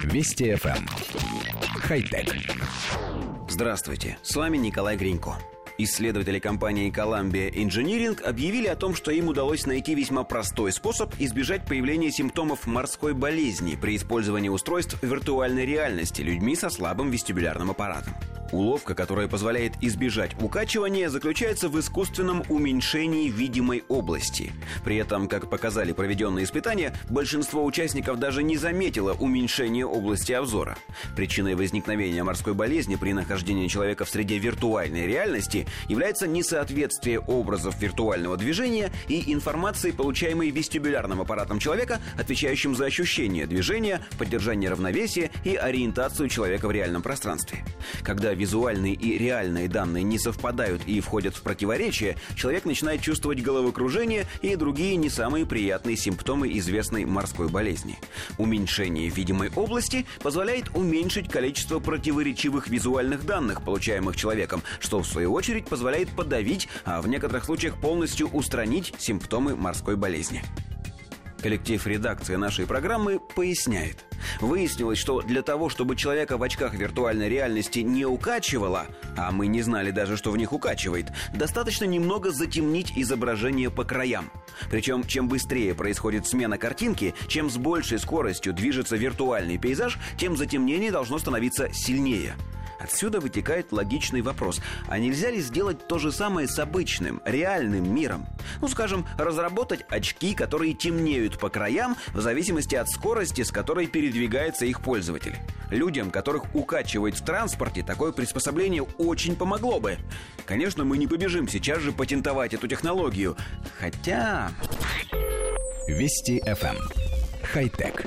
Вести FM. Эм. Хай-тек. Здравствуйте, с вами Николай Гринько. Исследователи компании Columbia Engineering объявили о том, что им удалось найти весьма простой способ избежать появления симптомов морской болезни при использовании устройств виртуальной реальности людьми со слабым вестибулярным аппаратом. Уловка, которая позволяет избежать укачивания, заключается в искусственном уменьшении видимой области. При этом, как показали проведенные испытания, большинство участников даже не заметило уменьшения области обзора. Причиной возникновения морской болезни при нахождении человека в среде виртуальной реальности является несоответствие образов виртуального движения и информации, получаемой вестибулярным аппаратом человека, отвечающим за ощущение движения, поддержание равновесия и ориентацию человека в реальном пространстве. Когда визуальные и реальные данные не совпадают и входят в противоречие, человек начинает чувствовать головокружение и другие не самые приятные симптомы известной морской болезни. Уменьшение видимой области позволяет уменьшить количество противоречивых визуальных данных, получаемых человеком, что в свою очередь позволяет подавить, а в некоторых случаях полностью устранить симптомы морской болезни. Коллектив редакции нашей программы поясняет. Выяснилось, что для того, чтобы человека в очках виртуальной реальности не укачивало, а мы не знали даже, что в них укачивает, достаточно немного затемнить изображение по краям. Причем, чем быстрее происходит смена картинки, чем с большей скоростью движется виртуальный пейзаж, тем затемнение должно становиться сильнее – Отсюда вытекает логичный вопрос, а нельзя ли сделать то же самое с обычным, реальным миром? Ну, скажем, разработать очки, которые темнеют по краям в зависимости от скорости, с которой передвигается их пользователь. Людям, которых укачивает в транспорте, такое приспособление очень помогло бы. Конечно, мы не побежим сейчас же патентовать эту технологию. Хотя... Вести FM. Эм. Хай-тек.